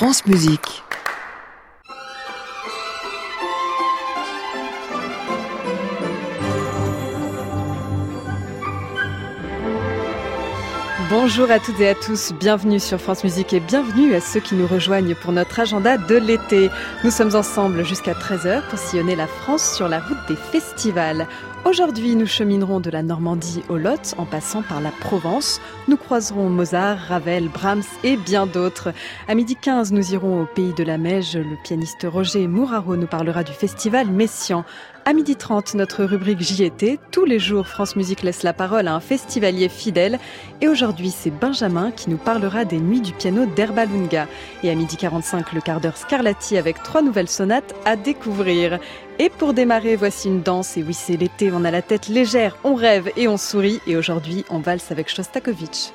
France Musique. Bonjour à toutes et à tous, bienvenue sur France Musique et bienvenue à ceux qui nous rejoignent pour notre agenda de l'été. Nous sommes ensemble jusqu'à 13h pour sillonner la France sur la route des festivals. Aujourd'hui, nous cheminerons de la Normandie au Lot en passant par la Provence. Nous croiserons Mozart, Ravel, Brahms et bien d'autres. À midi 15, nous irons au pays de la Meige. Le pianiste Roger Mouraro nous parlera du festival Messian. À midi 30, notre rubrique JT. Tous les jours, France Musique laisse la parole à un festivalier fidèle. Et aujourd'hui, c'est Benjamin qui nous parlera des nuits du piano d'Herbalunga. Et à midi 45, le quart d'heure Scarlatti avec trois nouvelles sonates à découvrir. Et pour démarrer, voici une danse. Et oui, c'est l'été, on a la tête légère, on rêve et on sourit. Et aujourd'hui, on valse avec Shostakovich.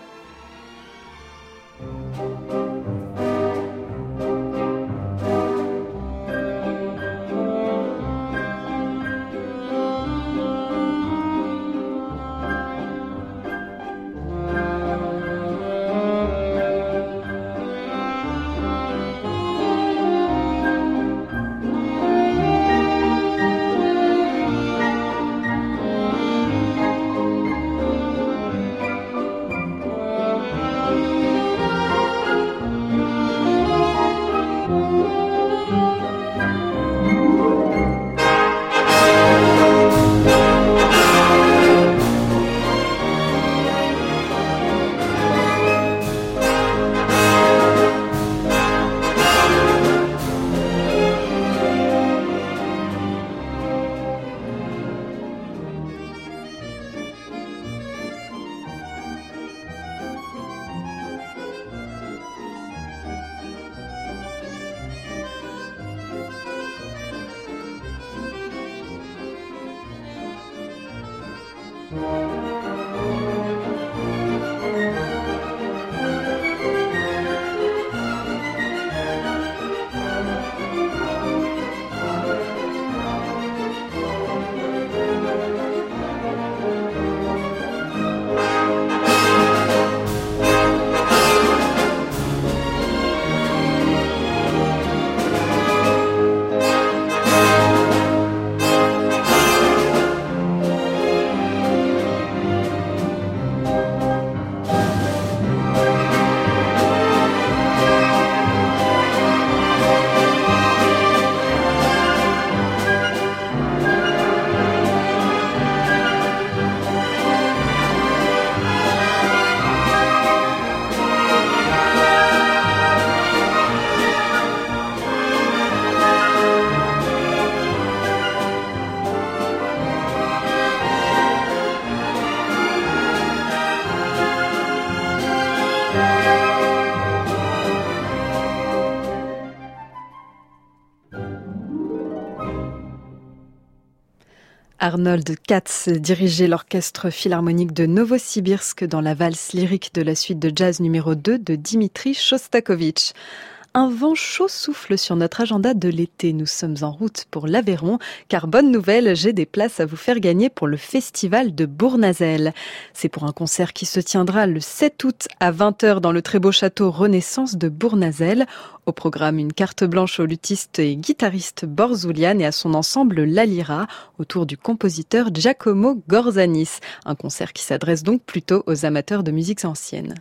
Arnold Katz dirigeait l'orchestre philharmonique de Novosibirsk dans la valse lyrique de la suite de jazz numéro 2 de Dimitri Shostakovich. Un vent chaud souffle sur notre agenda de l'été. Nous sommes en route pour l'Aveyron, car bonne nouvelle, j'ai des places à vous faire gagner pour le festival de Bournazel. C'est pour un concert qui se tiendra le 7 août à 20h dans le très beau château Renaissance de Bournazel. Au programme, une carte blanche au luthiste et guitariste Borzoulian et à son ensemble Lalira autour du compositeur Giacomo Gorzanis. Un concert qui s'adresse donc plutôt aux amateurs de musiques anciennes.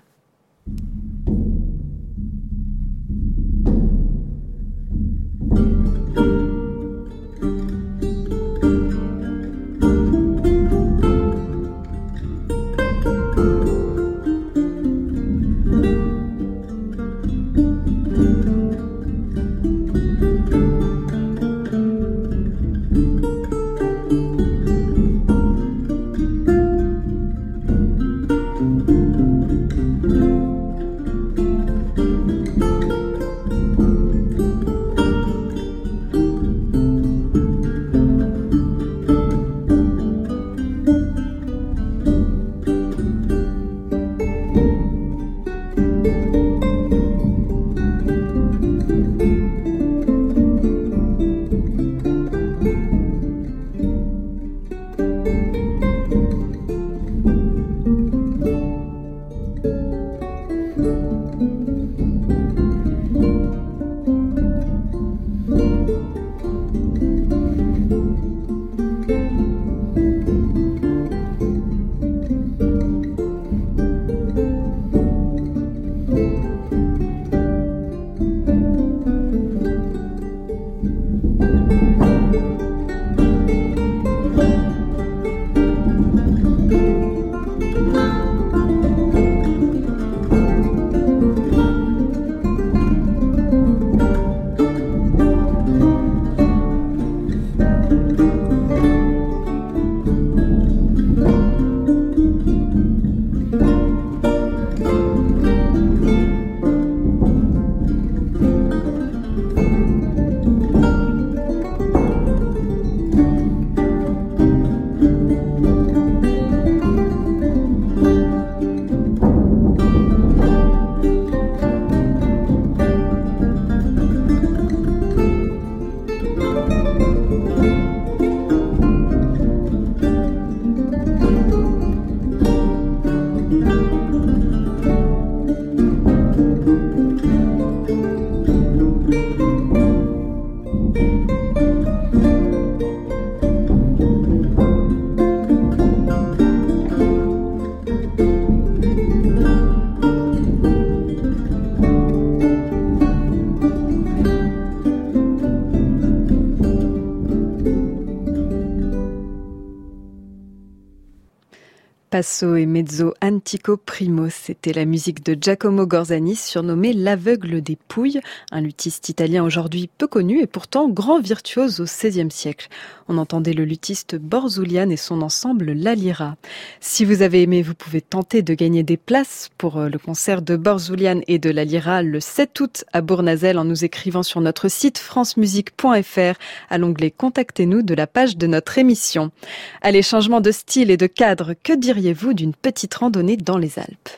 Passo et mezzo antico primo, c'était la musique de Giacomo Gorzani, surnommé l'aveugle des Pouilles, un luthiste italien aujourd'hui peu connu et pourtant grand virtuose au XVIe siècle. On entendait le luthiste Borzulian et son ensemble La Lira. Si vous avez aimé, vous pouvez tenter de gagner des places pour euh, le concert de Borzulian et de La Lira le 7 août à Bournazel en nous écrivant sur notre site francemusique.fr à l'onglet Contactez-nous de la page de notre émission. Allez, changement de style et de cadre, que diriez vous d'une petite randonnée dans les Alpes?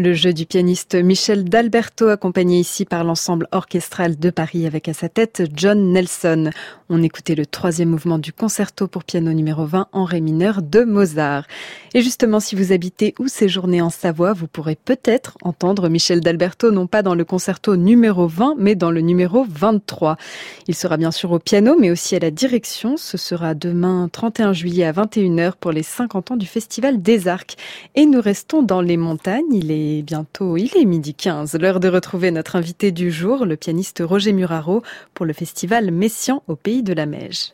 Le jeu du pianiste Michel D'Alberto, accompagné ici par l'ensemble orchestral de Paris avec à sa tête John Nelson. On écoutait le troisième mouvement du concerto pour piano numéro 20 en ré mineur de Mozart. Et justement, si vous habitez ou séjournez en Savoie, vous pourrez peut-être entendre Michel D'Alberto non pas dans le concerto numéro 20, mais dans le numéro 23. Il sera bien sûr au piano, mais aussi à la direction. Ce sera demain 31 juillet à 21h pour les 50 ans du Festival des Arcs. Et nous restons dans les montagnes. Bientôt, il est midi 15, l'heure de retrouver notre invité du jour, le pianiste Roger Muraro, pour le festival Messian au Pays de la Meige.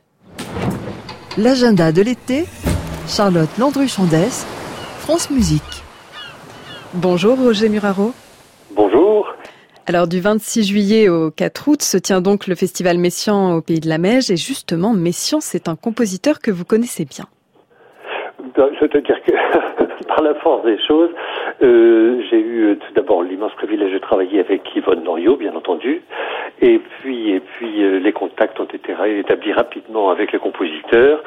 L'agenda de l'été, Charlotte Landru-Chandès, France Musique. Bonjour Roger Muraro. Bonjour. Alors du 26 juillet au 4 août se tient donc le festival Messian au Pays de la Meige et justement Messian c'est un compositeur que vous connaissez bien. C'est-à-dire que par la force des choses, euh, j'ai eu euh, tout d'abord l'immense privilège de travailler avec Yvonne Loriot, bien entendu, et puis et puis euh, les contacts ont été établis rapidement avec le compositeur.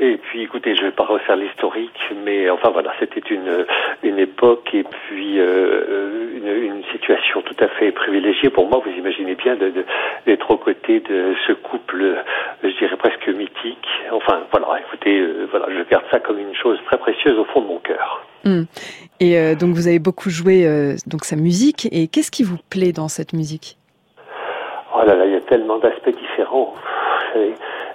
Et puis, écoutez, je vais pas refaire l'historique, mais enfin voilà, c'était une une époque et puis une, une, situation tout à fait privilégiée pour moi. Vous imaginez bien d'être aux côtés de ce couple, je dirais presque mythique. Enfin voilà, écoutez, voilà, je garde ça comme une chose très précieuse au fond de mon cœur. Hmm. Et euh, donc vous avez beaucoup joué euh, donc sa musique. Et qu'est-ce qui vous plaît dans cette musique? Oh là là, il y a tellement d'aspects différents.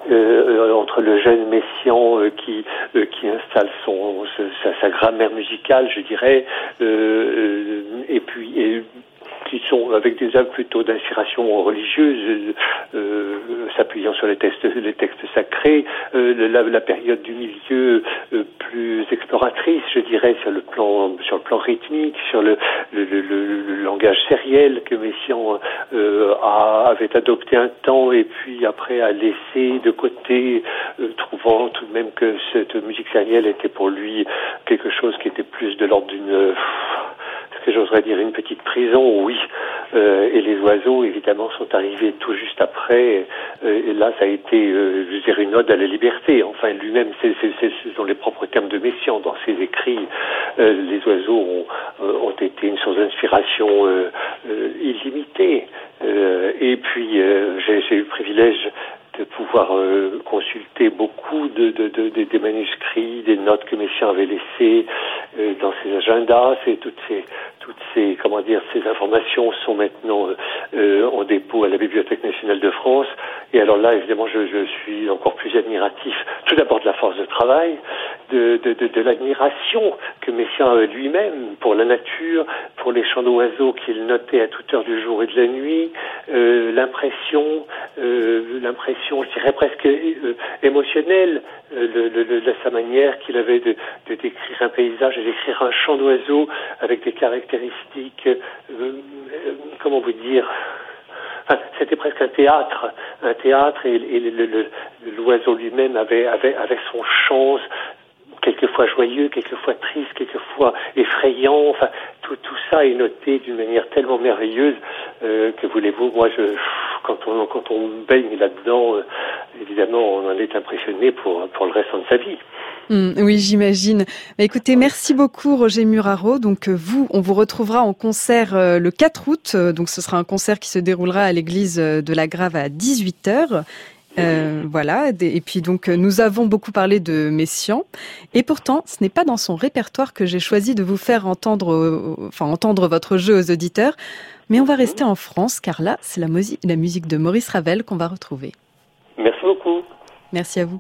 Euh, entre le jeune Messian qui qui installe son sa, sa, grammaire musicale, je dirais, et puis et qui sont avec des œuvres plutôt d'inspiration religieuse, euh, s'appuyant sur les textes, les textes sacrés, euh, la, la, période du milieu euh, plus exploratrice, je dirais, sur le plan sur le plan rythmique, sur le, le, le, le langage sériel que Messiaen euh, a, avait adopté un temps et puis après a laissé de côté, euh, trouvant tout de même que cette musique sérielle était pour lui quelque chose qui était plus de l'ordre d'une j'oserais dire une petite prison, oui. Euh, et les oiseaux, évidemment, sont arrivés tout juste après. Euh, et là, ça a été, euh, je une ode à la liberté. Enfin, lui-même, c'est, ce sont les propres termes de Messiaen dans ses écrits. les oiseaux ont, été une source d'inspiration illimitée. et puis, j'ai, eu le privilège de pouvoir euh, consulter beaucoup de, de, de, des manuscrits, des notes que Messiaen avait laissées euh, dans ses agendas. C'est toutes ces, toutes ces, informations sont maintenant euh, en dépôt à la Bibliothèque nationale de France. Et alors là, évidemment, je, suis encore plus admiratif, tout d'abord de la force de travail, de, l'admiration que Messiaen avait lui-même pour la nature, pour les chants d'oiseaux qu'il notait à toute heure du jour et de la nuit, l'impression, l'impression je dirais presque euh, émotionnelle, euh, de sa manière qu'il avait de, décrire un paysage d'écrire un chant d'oiseau avec des caractéristiques, euh, comment vous dire, c'était presque un théâtre, un théâtre, et, l'oiseau lui-même avait, avait, avait son chant, quelquefois joyeux, quelquefois triste, quelquefois effrayant. Enfin, tout, tout ça est noté d'une manière tellement merveilleuse que voulez-vous, moi, je, quand on, quand on baigne là-dedans, euh, évidemment, on en est impressionné pour, pour le restant de sa vie. Hmm, oui, j'imagine. Bah, écoutez, merci beaucoup Roger Muraro. Donc euh, vous, on vous retrouvera en concert euh, le 4 août. Donc ce sera un concert qui se déroulera à l'église de la Grave à 18h. Euh, voilà. Et puis donc nous avons beaucoup parlé de Messian, et pourtant ce n'est pas dans son répertoire que j'ai choisi de vous faire entendre, enfin entendre votre jeu aux auditeurs. Mais on va rester en France car là, c'est la, la musique de Maurice Ravel qu'on va retrouver. Merci beaucoup. Merci à vous.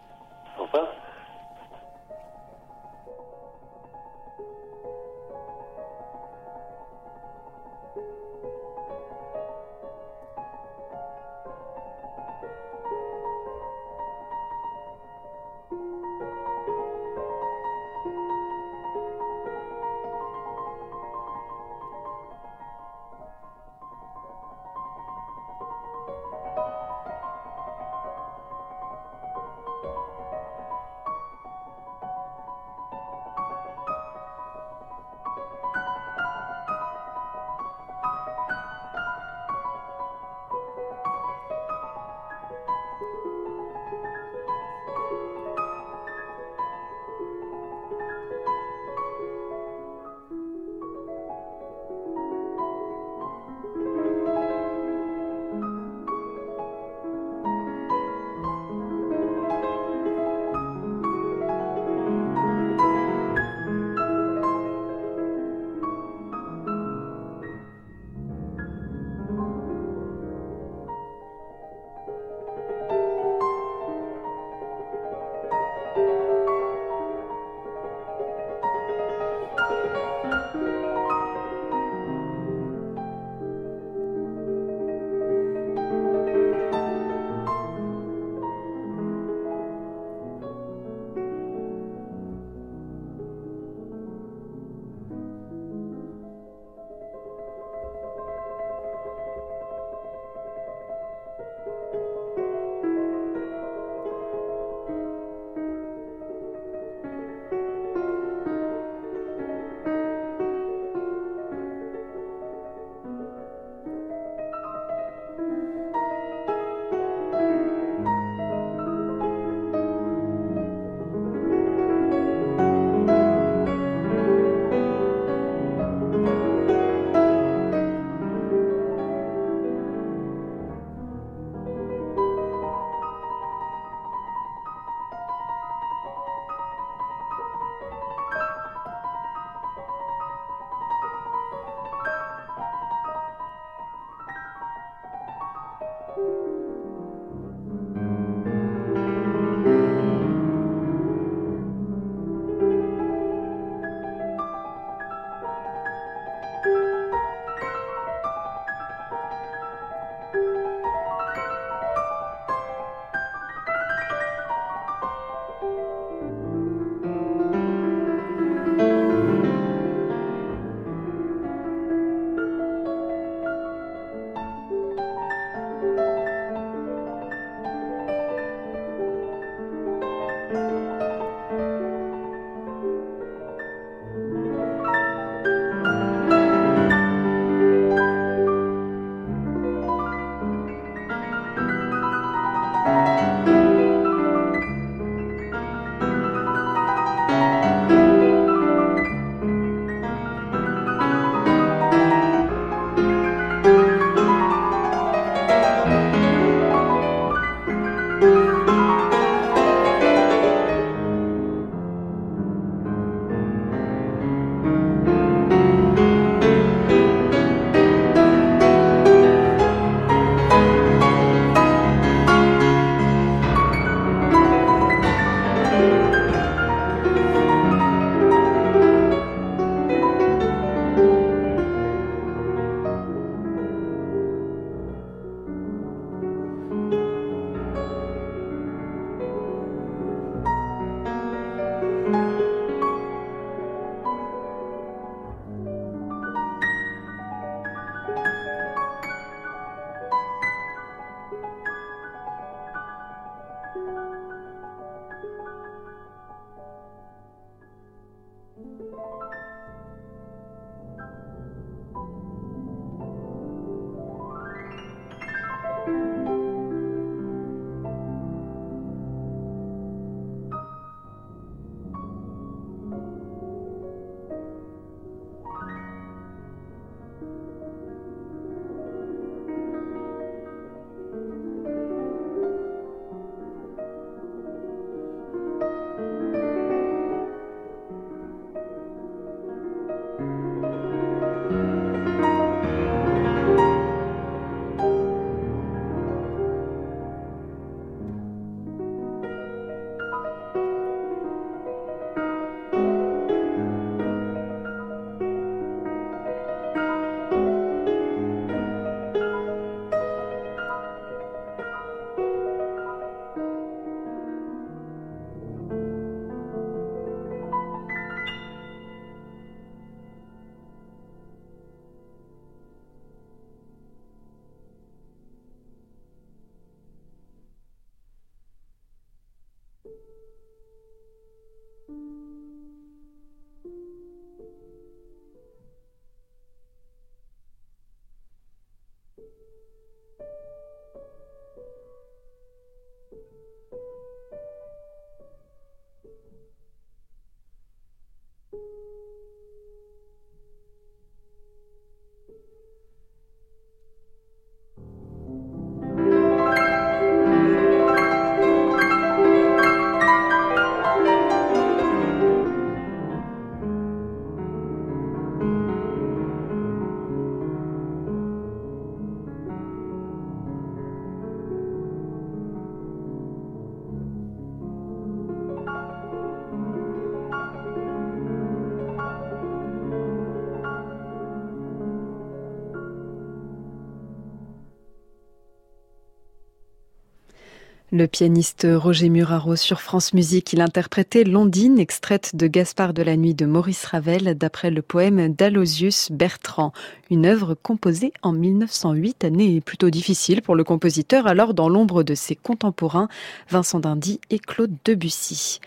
Le pianiste Roger Muraro sur France Musique, il interprétait Londine, extraite de Gaspard de la Nuit de Maurice Ravel, d'après le poème d'Alosius Bertrand, une œuvre composée en 1908, année plutôt difficile pour le compositeur, alors dans l'ombre de ses contemporains, Vincent Dindy et Claude Debussy.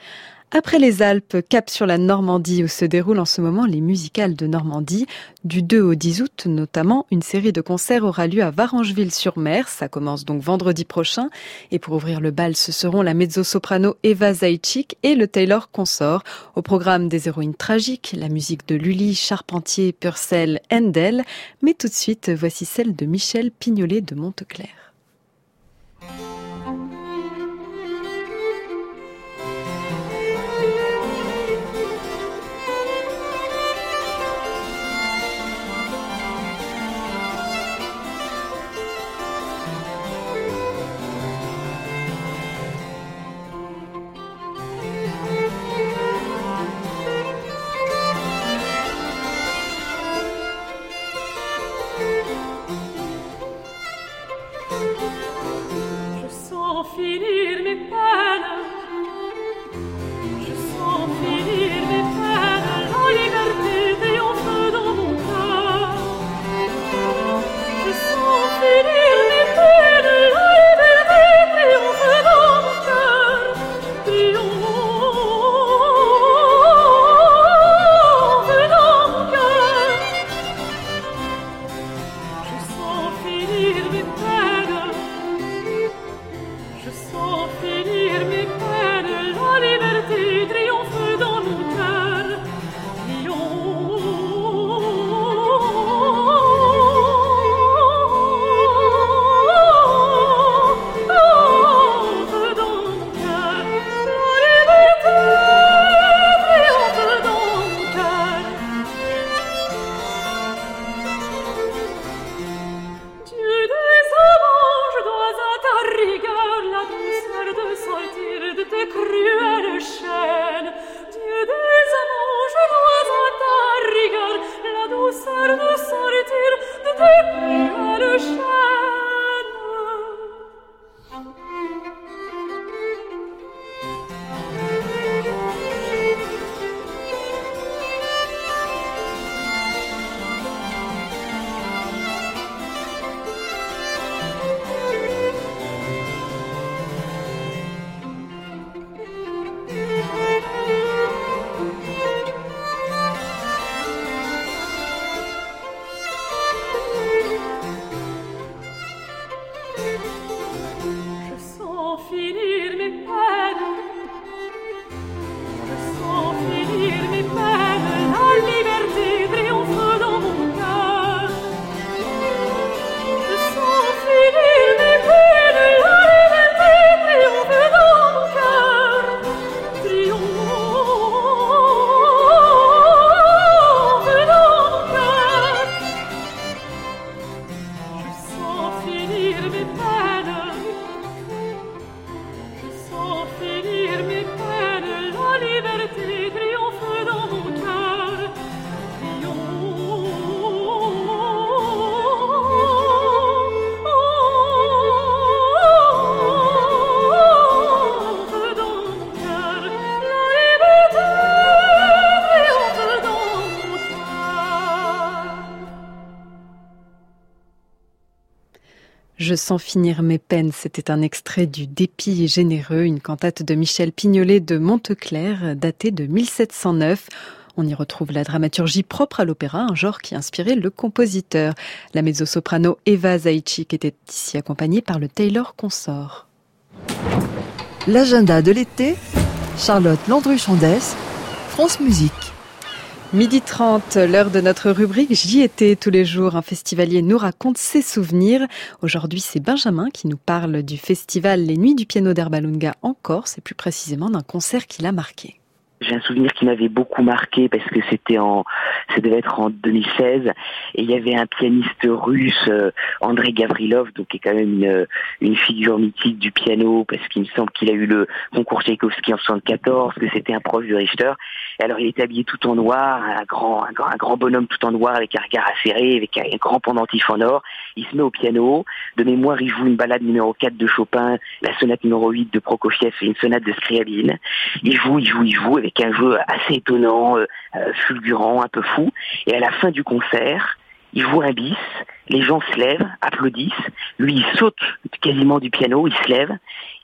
Après les Alpes, cap sur la Normandie où se déroulent en ce moment les musicales de Normandie. Du 2 au 10 août notamment, une série de concerts aura lieu à Varangeville-sur-Mer. Ça commence donc vendredi prochain. Et pour ouvrir le bal, ce seront la mezzo-soprano Eva Zaitchik et le Taylor Consort. Au programme des héroïnes tragiques, la musique de Lully, Charpentier, Purcell, Handel. Mais tout de suite, voici celle de Michel Pignolet de Monteclair. Je sens finir mes peines, c'était un extrait du Dépit généreux, une cantate de Michel Pignolet de Monteclair, datée de 1709. On y retrouve la dramaturgie propre à l'opéra, un genre qui inspirait le compositeur. La mezzo-soprano Eva Zaitchik était ici accompagnée par le Taylor Consort. L'agenda de l'été, Charlotte Landru-Chandès, France Musique. Midi 30, l'heure de notre rubrique J'y étais tous les jours. Un festivalier nous raconte ses souvenirs. Aujourd'hui, c'est Benjamin qui nous parle du festival Les Nuits du piano d'Herbalunga en Corse et plus précisément d'un concert qui l'a marqué. J'ai un souvenir qui m'avait beaucoup marqué parce que c'était en, ça devait être en 2016, et il y avait un pianiste russe, euh, André Gavrilov, donc qui est quand même une, figure mythique du piano parce qu'il me semble qu'il a eu le concours Tchaïkovski en 74, que c'était un proche de Richter. Alors il est habillé tout en noir, un grand, un grand, un grand bonhomme tout en noir avec un regard acéré, avec un grand pendentif en or. Il se met au piano. De mémoire, il joue une balade numéro 4 de Chopin, la sonate numéro 8 de Prokofiev et une sonate de Scriabine. Il joue, il joue, il joue avec un jeu assez étonnant, euh, euh, fulgurant, un peu fou. Et à la fin du concert, il joue un bis, les gens se lèvent, applaudissent, lui il saute quasiment du piano, il se lève,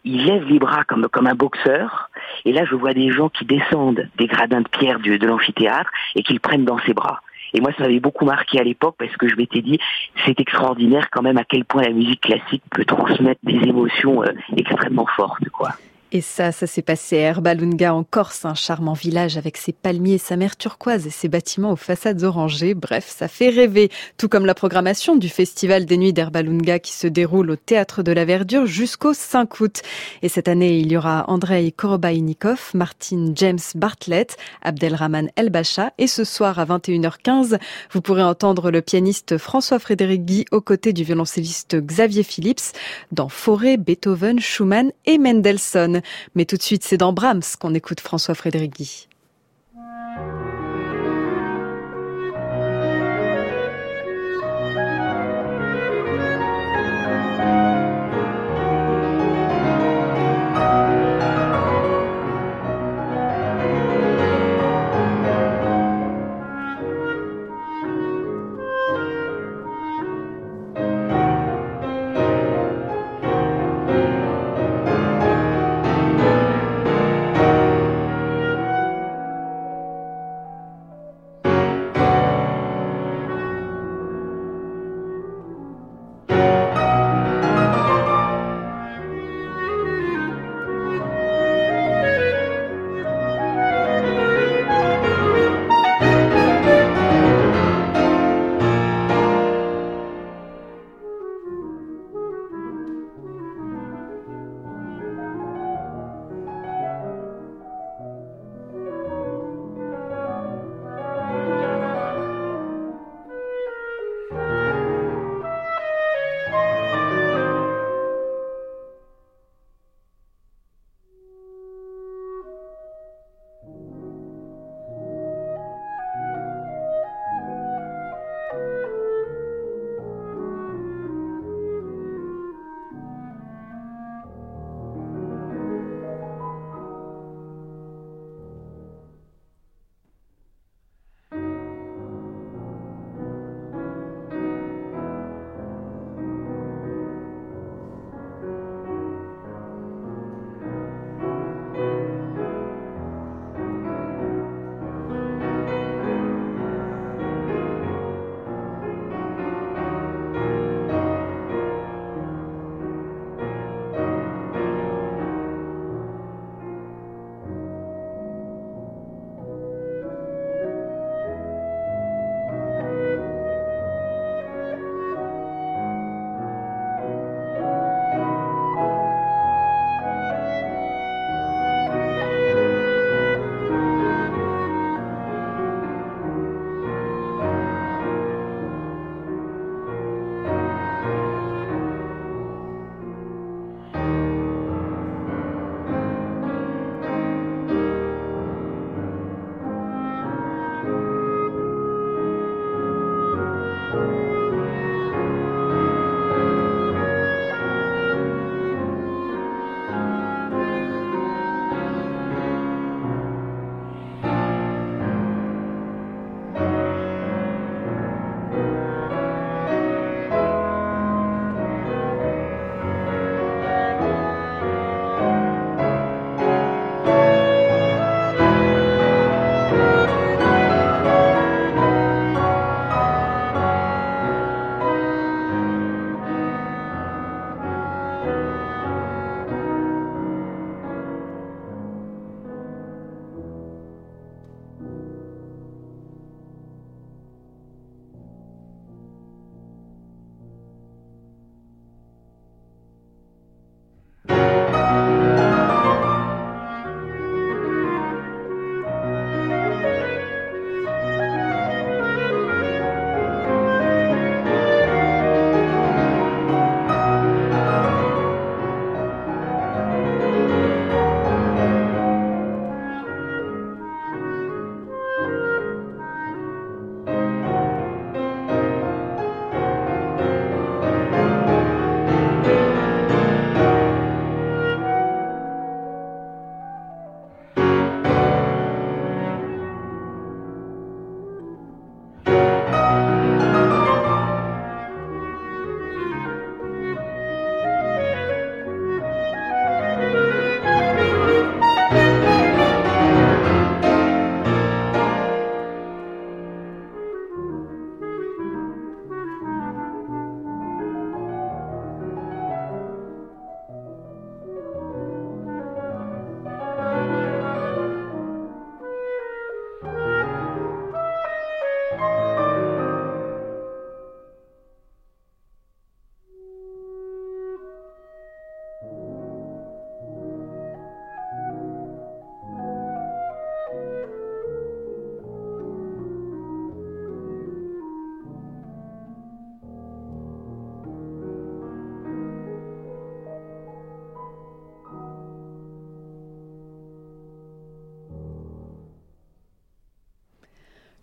il lève les bras comme, comme un boxeur, et là je vois des gens qui descendent des gradins de pierre de, l'amphithéâtre et qui le prennent dans ses bras. Et moi, ça m'avait beaucoup marqué à l'époque parce que je m'étais dit, c'est extraordinaire quand même à quel point la musique classique peut transmettre des émotions euh, extrêmement fortes, quoi. Et ça, ça s'est passé à Herbalunga en Corse, un charmant village avec ses palmiers, sa mer turquoise et ses bâtiments aux façades orangées. Bref, ça fait rêver. Tout comme la programmation du Festival des Nuits d'Herbalunga qui se déroule au Théâtre de la Verdure jusqu'au 5 août. Et cette année, il y aura Andrei Korobainikov, Martin James Bartlett, Abdelrahman Elbacha et ce soir à 21h15, vous pourrez entendre le pianiste François-Frédéric Guy aux côtés du violoncelliste Xavier Phillips dans Forêt, Beethoven, Schumann et Mendelssohn. Mais tout de suite, c'est dans Brahms qu'on écoute François-Frédéric Guy.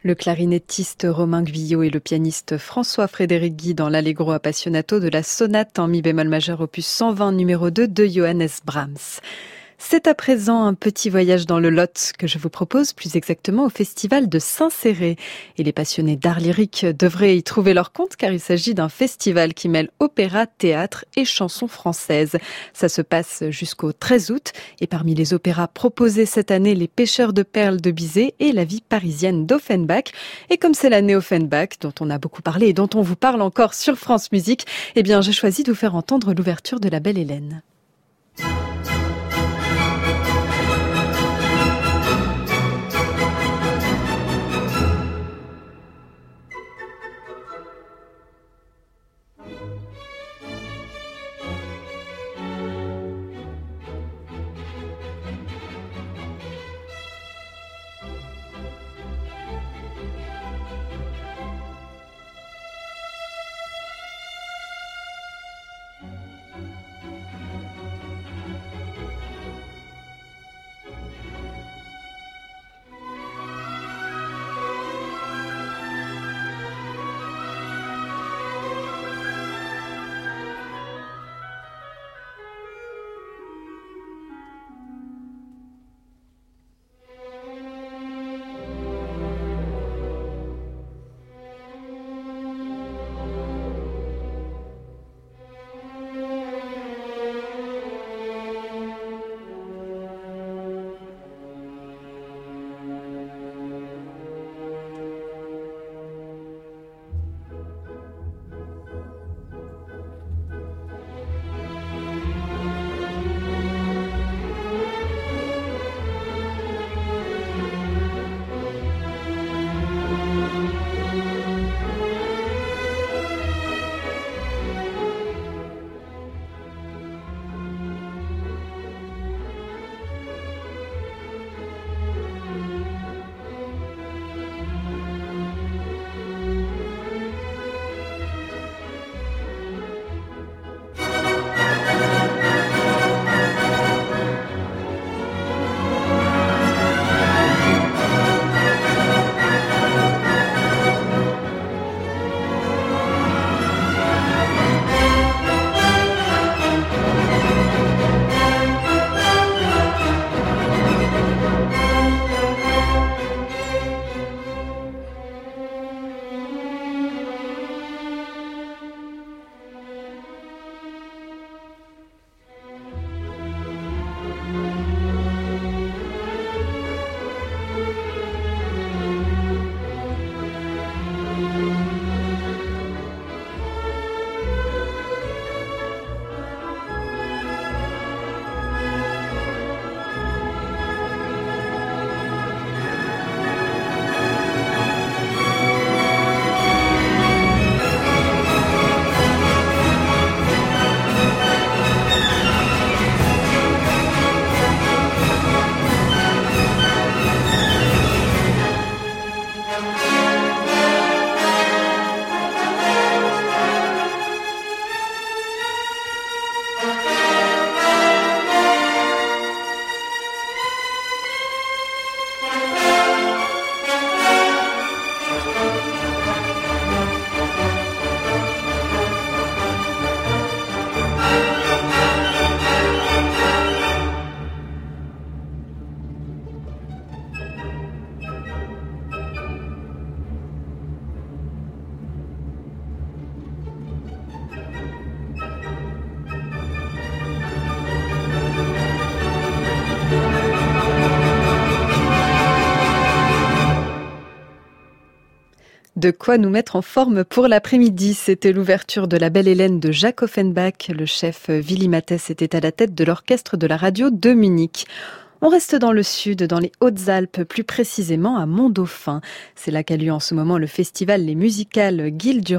Le clarinettiste Romain Guyot et le pianiste François-Frédéric Guy dans l'Allegro Appassionato de la sonate en mi bémol majeur opus 120 numéro 2 de Johannes Brahms. C'est à présent un petit voyage dans le Lot que je vous propose, plus exactement au festival de Saint-Céré. Et les passionnés d'art lyrique devraient y trouver leur compte car il s'agit d'un festival qui mêle opéra, théâtre et chansons françaises. Ça se passe jusqu'au 13 août et parmi les opéras proposés cette année, Les pêcheurs de perles de Bizet et La vie parisienne d'Offenbach. Et comme c'est l'année Offenbach dont on a beaucoup parlé et dont on vous parle encore sur France Musique, eh bien j'ai choisi de vous faire entendre l'ouverture de La Belle Hélène. Quoi nous mettre en forme pour l'après-midi. C'était l'ouverture de La Belle Hélène de Jacques Offenbach. Le chef Willy Mathès était à la tête de l'orchestre de la radio de Munich. On reste dans le sud, dans les Hautes-Alpes, plus précisément à Mont-Dauphin. C'est là qu'a lieu en ce moment le festival Les Musicales Guil du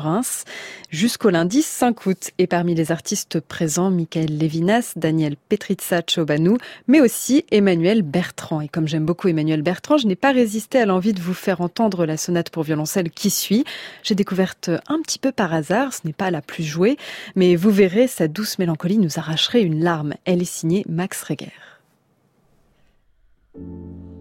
jusqu'au lundi 5 août. Et parmi les artistes présents, Michael Levinas, Daniel Petritsa Chobanou, mais aussi Emmanuel Bertrand. Et comme j'aime beaucoup Emmanuel Bertrand, je n'ai pas résisté à l'envie de vous faire entendre la sonate pour violoncelle qui suit. J'ai découverte un petit peu par hasard, ce n'est pas la plus jouée, mais vous verrez, sa douce mélancolie nous arracherait une larme. Elle est signée Max Reger. you.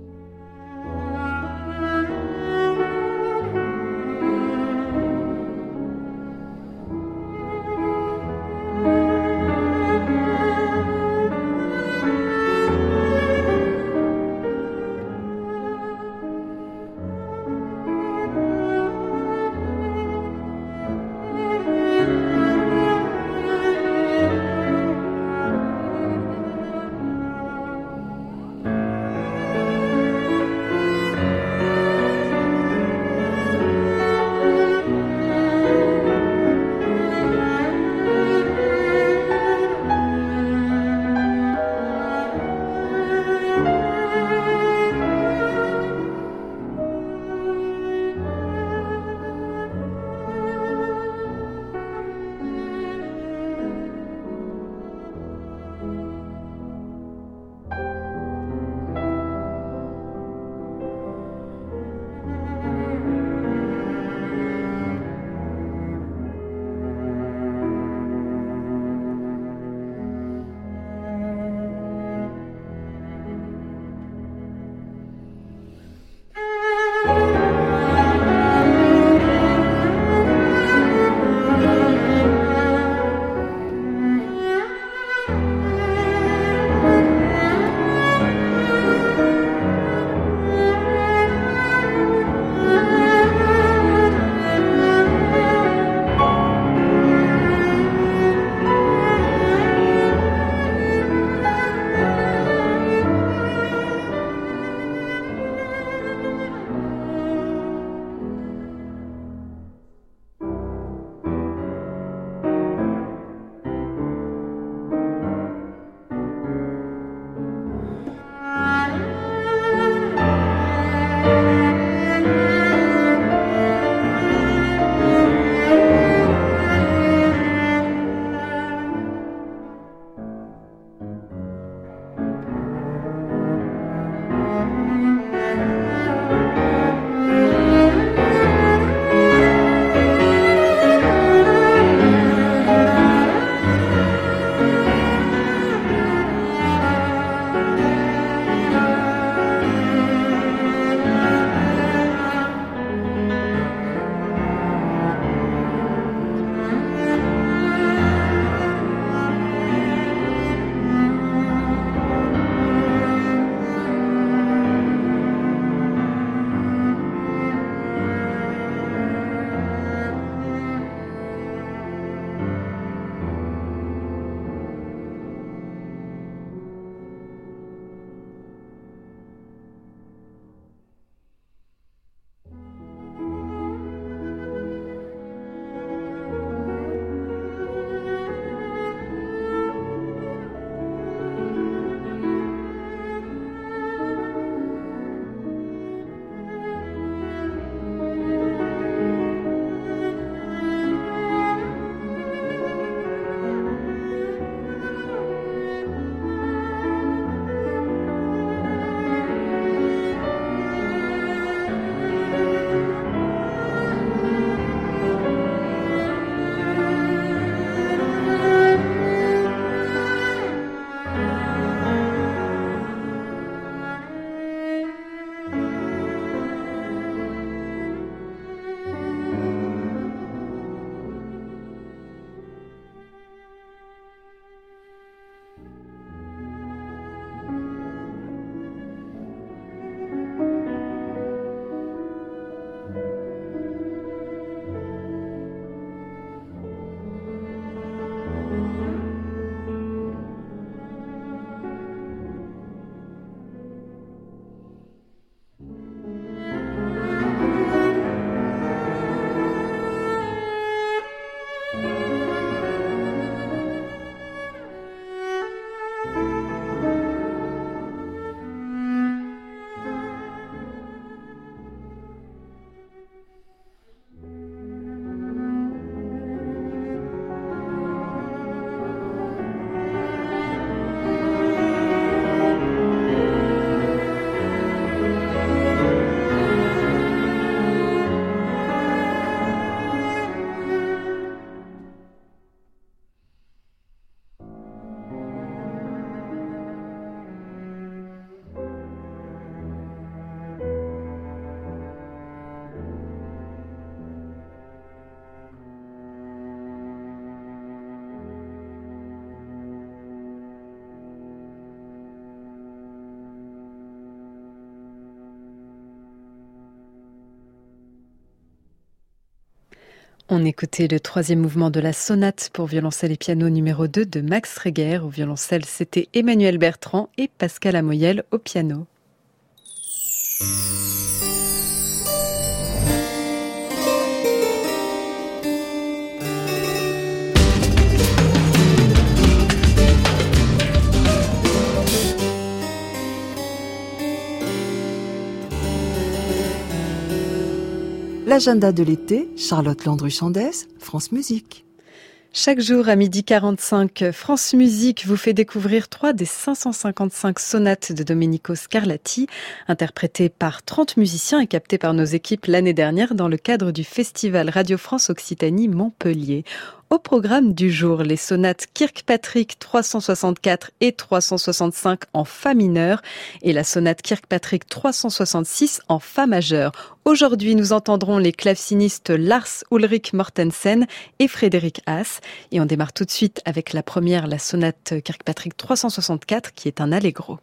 On écoutait le troisième mouvement de la sonate pour violoncelle et piano numéro 2 de Max Reger. Au violoncelle, c'était Emmanuel Bertrand et Pascal Amoyel au piano. L'agenda de l'été, Charlotte Landru-Chandès, France Musique. Chaque jour à midi 45, France Musique vous fait découvrir trois des 555 sonates de Domenico Scarlatti, interprétées par 30 musiciens et captées par nos équipes l'année dernière dans le cadre du festival Radio France Occitanie Montpellier. Au programme du jour, les sonates Kirkpatrick 364 et 365 en Fa mineur et la sonate Kirkpatrick 366 en Fa majeur. Aujourd'hui, nous entendrons les clavecinistes Lars Ulrich Mortensen et Frédéric Haas. Et on démarre tout de suite avec la première, la sonate Kirkpatrick 364 qui est un allegro.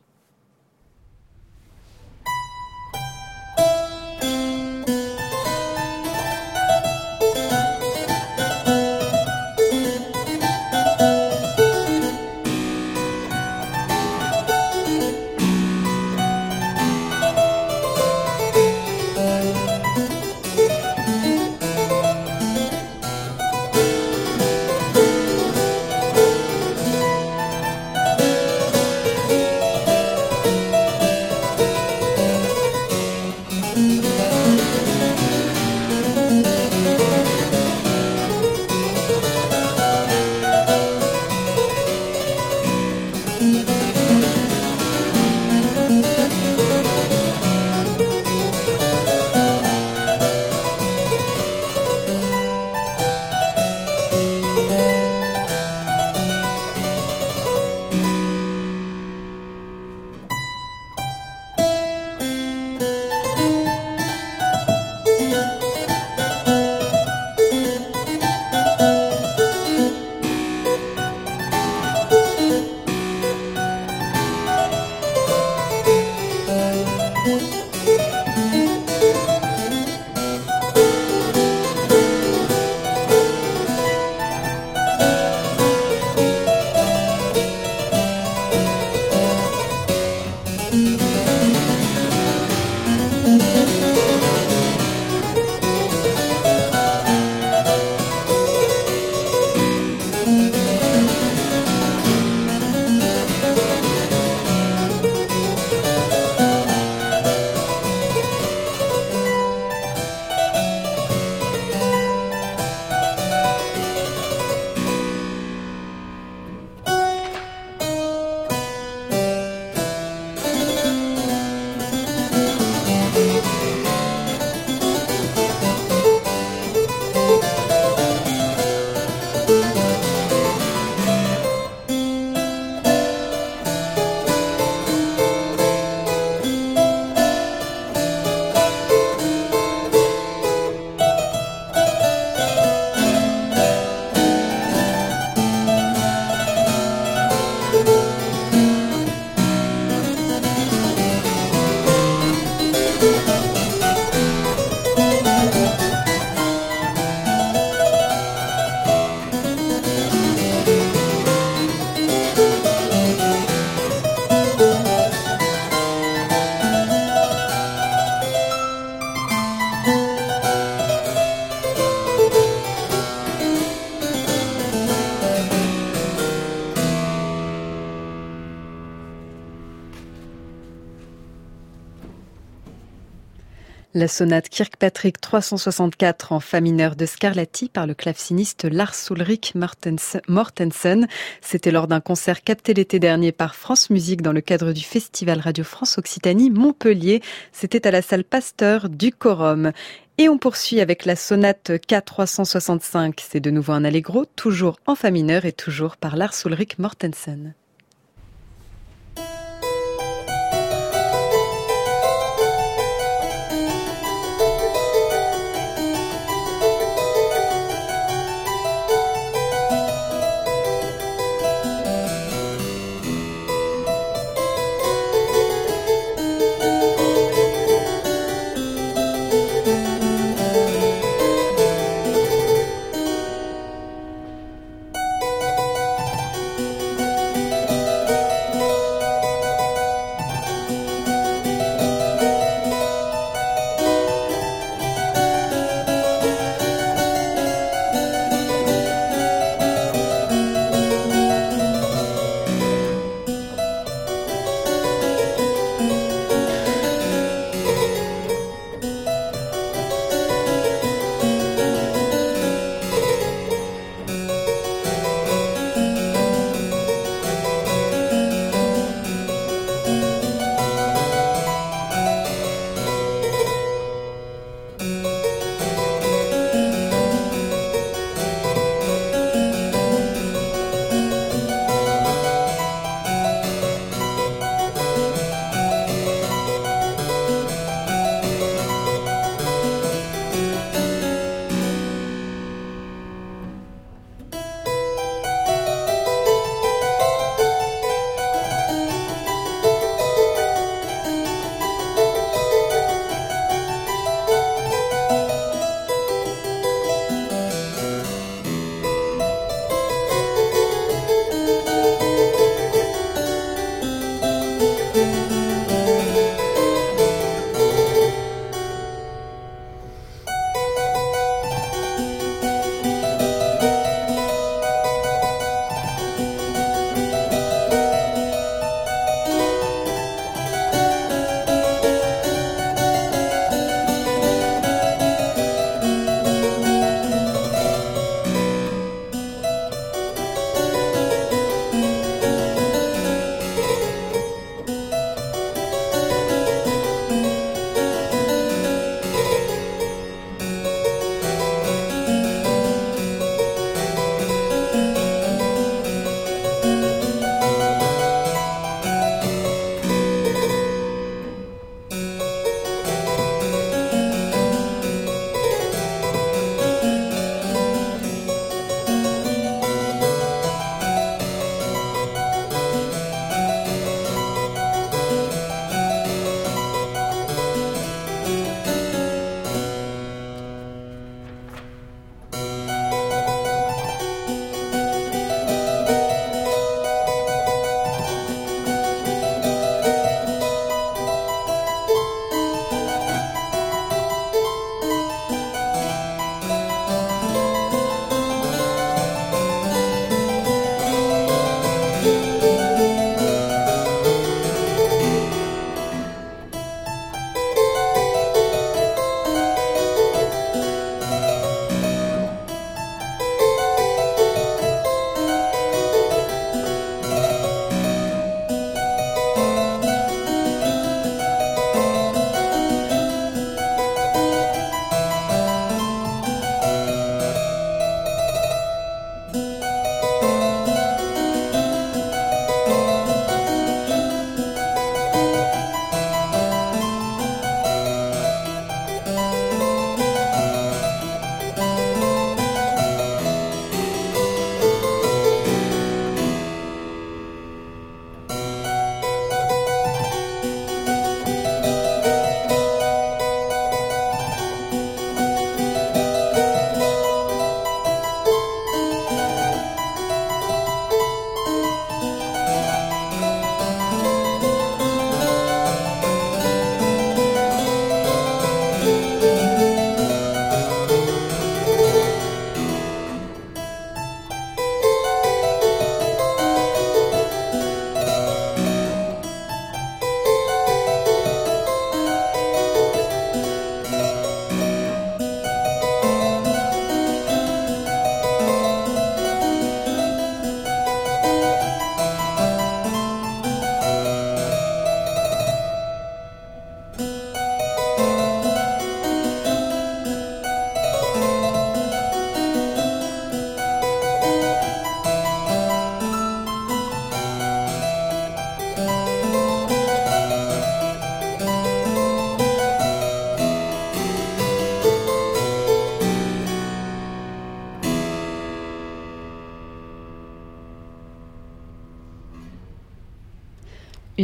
Sonate Kirkpatrick 364 en fa mineur de Scarlatti par le claveciniste Lars Ulrich Mortensen. C'était lors d'un concert capté l'été dernier par France Musique dans le cadre du Festival Radio France Occitanie Montpellier. C'était à la salle Pasteur du Corum. Et on poursuit avec la sonate K365. C'est de nouveau un allegro, toujours en fa mineur et toujours par Lars Ulrich Mortensen.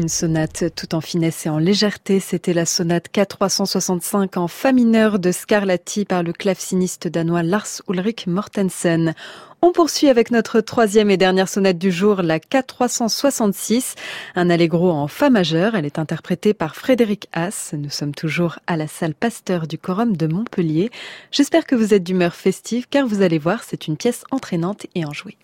Une sonate tout en finesse et en légèreté, c'était la sonate K365 en fa mineur de Scarlatti par le claveciniste danois Lars Ulrik Mortensen. On poursuit avec notre troisième et dernière sonate du jour, la K366, un allegro en fa majeur. Elle est interprétée par Frédéric Haas. Nous sommes toujours à la salle Pasteur du Quorum de Montpellier. J'espère que vous êtes d'humeur festive car vous allez voir, c'est une pièce entraînante et enjouée.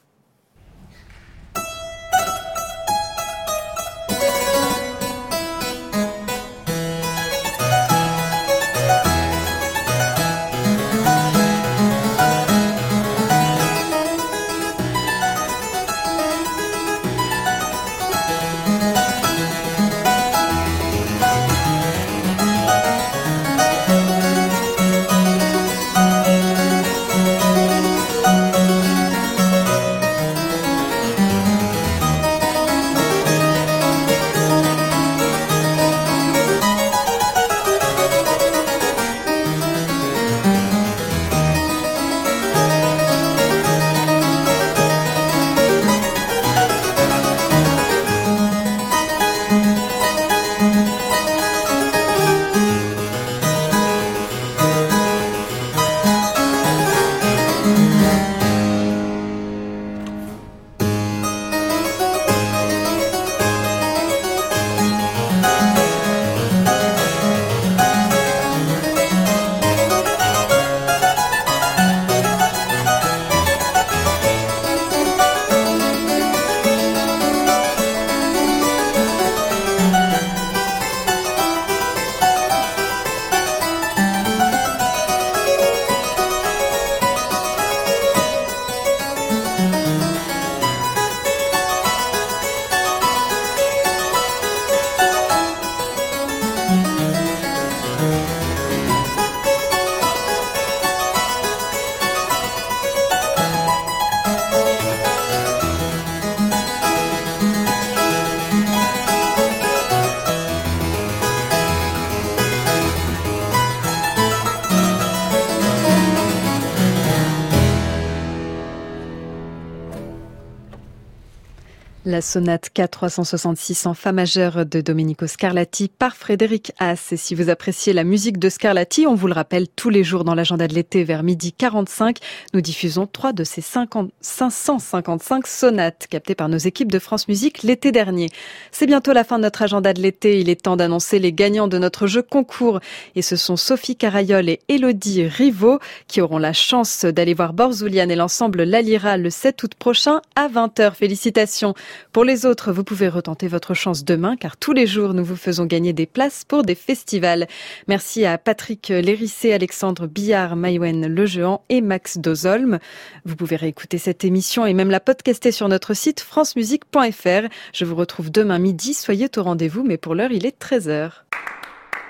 Sonate K366 en fa majeur de Domenico Scarlatti par Frédéric Haas. Et si vous appréciez la musique de Scarlatti, on vous le rappelle tous les jours dans l'agenda de l'été vers midi 45, nous diffusons trois de 50, 555 sonates captées par nos équipes de France Musique l'été dernier. C'est bientôt la fin de notre agenda de l'été. Il est temps d'annoncer les gagnants de notre jeu concours. Et ce sont Sophie Carayol et Elodie Rivaud qui auront la chance d'aller voir Borzoulian et l'ensemble Lalira le 7 août prochain à 20h. Félicitations. Pour les autres, vous pouvez retenter votre chance demain car tous les jours nous vous faisons gagner des places pour des festivals. Merci à Patrick Lérissé, Alexandre Billard, Maïwen Lejean et Max Dozolm. Vous pouvez réécouter cette émission et même la podcaster sur notre site francemusique.fr. Je vous retrouve demain midi. Soyez au rendez-vous, mais pour l'heure, il est 13h.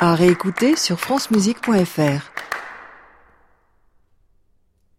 À réécouter sur francemusique.fr.